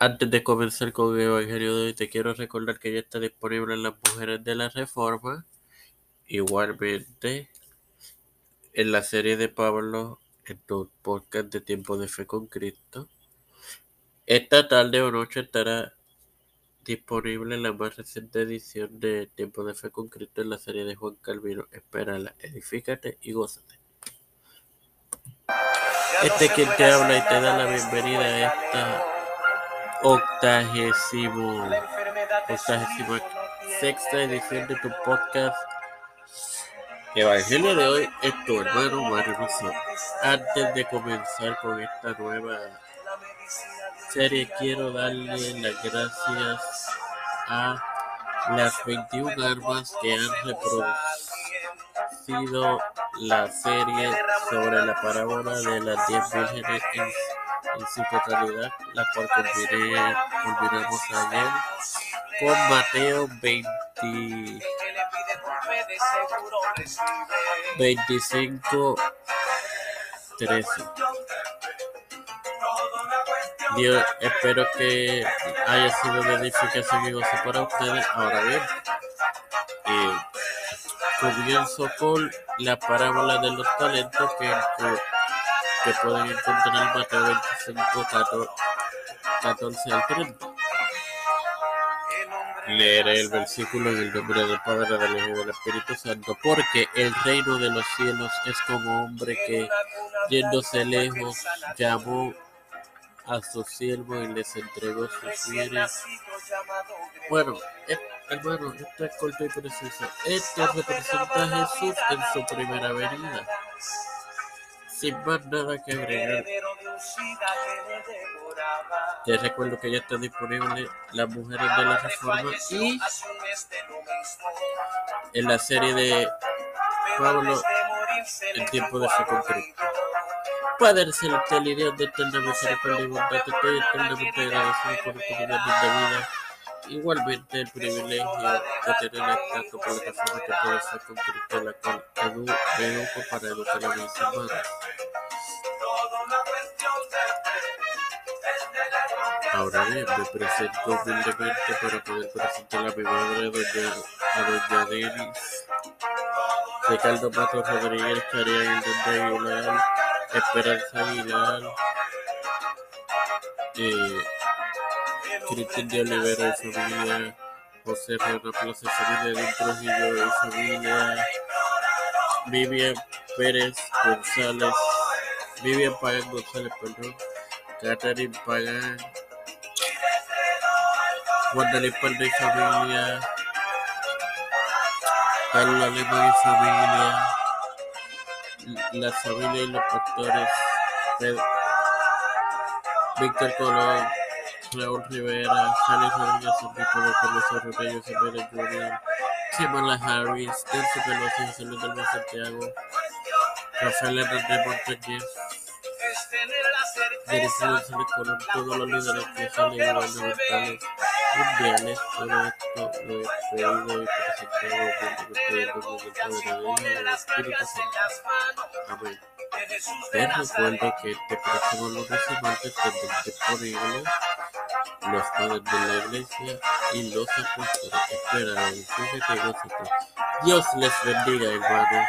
Antes de comenzar con el Evangelio de hoy, te quiero recordar que ya está disponible en las Mujeres de la Reforma, igualmente en la serie de Pablo, en tu podcast de Tiempo de Fe con Cristo. Esta tarde o noche estará disponible la más reciente edición de Tiempo de Fe con Cristo en la serie de Juan Calvino. Espérala, edifícate y gózate. Este quien te habla y te da la bienvenida a esta octagésimo, sexta edición de tu podcast Evangelio de hoy es tu hermano Mario Antes de comenzar con esta nueva serie, quiero darle las gracias a las 21 armas que han reproducido la serie sobre la parábola de las 10 vírgenes en en su totalidad, la cual culminamos ayer con Mateo 20, 25, 13. Dios, espero que haya sido de y gozo para ustedes. Ahora bien, eh, comienzo con la parábola de los talentos que que pueden encontrar en Mateo 25, 14 al 30. Leeré el versículo en el nombre del Padre, del Hijo y del Espíritu Santo, porque el reino de los cielos es como hombre que, yéndose lejos, llamó a su siervo y les entregó sus bienes. Bueno, hermano, esto es corto y preciso. Este representa a Jesús en su primera venida. Sin más nada que agregar, te recuerdo que ya está disponible Las Mujeres de la Reforma y en la serie de Pablo El tiempo de su concreto. Padre celestial y Dios de eterna misericordia y bondad, te estoy eternamente agradecido por tu vida de vida Igualmente el privilegio de tener esta plataforma que puede ser con la cual edu para educar a mis hermanos. Ahora bien, me presento humildemente para poder presentar a mi madre, doña, a doña Denis, Ricardo Matos Rodríguez, Caria Irlanda Aguilar, Esperanza Aguilar, eh, Cristian de Olivera y familia, José Reina Plaza y familia, de Trujillo y familia, Vivian Pérez González, Vivian Pagán González, perdón, Catherine Pagán, Palma y familia, Carlos Lema y familia, la familia y los pastores, Víctor Colón, Raúl Rivera, Charlie Rodríguez, de Jr., Kimala Harris, Nancy Pelosi, José del Santiago, Rafael Hernández Montañez, Colón, todos los líderes que salen todo esto lo he pedido y presentado junto con el Padre, del Hijo y del Espíritu Santo. Te recuerdo que este próximo y martes tendrán disponible los padres de la iglesia y los apóstoles. Espera, fíjate, Dios les bendiga, hermanos.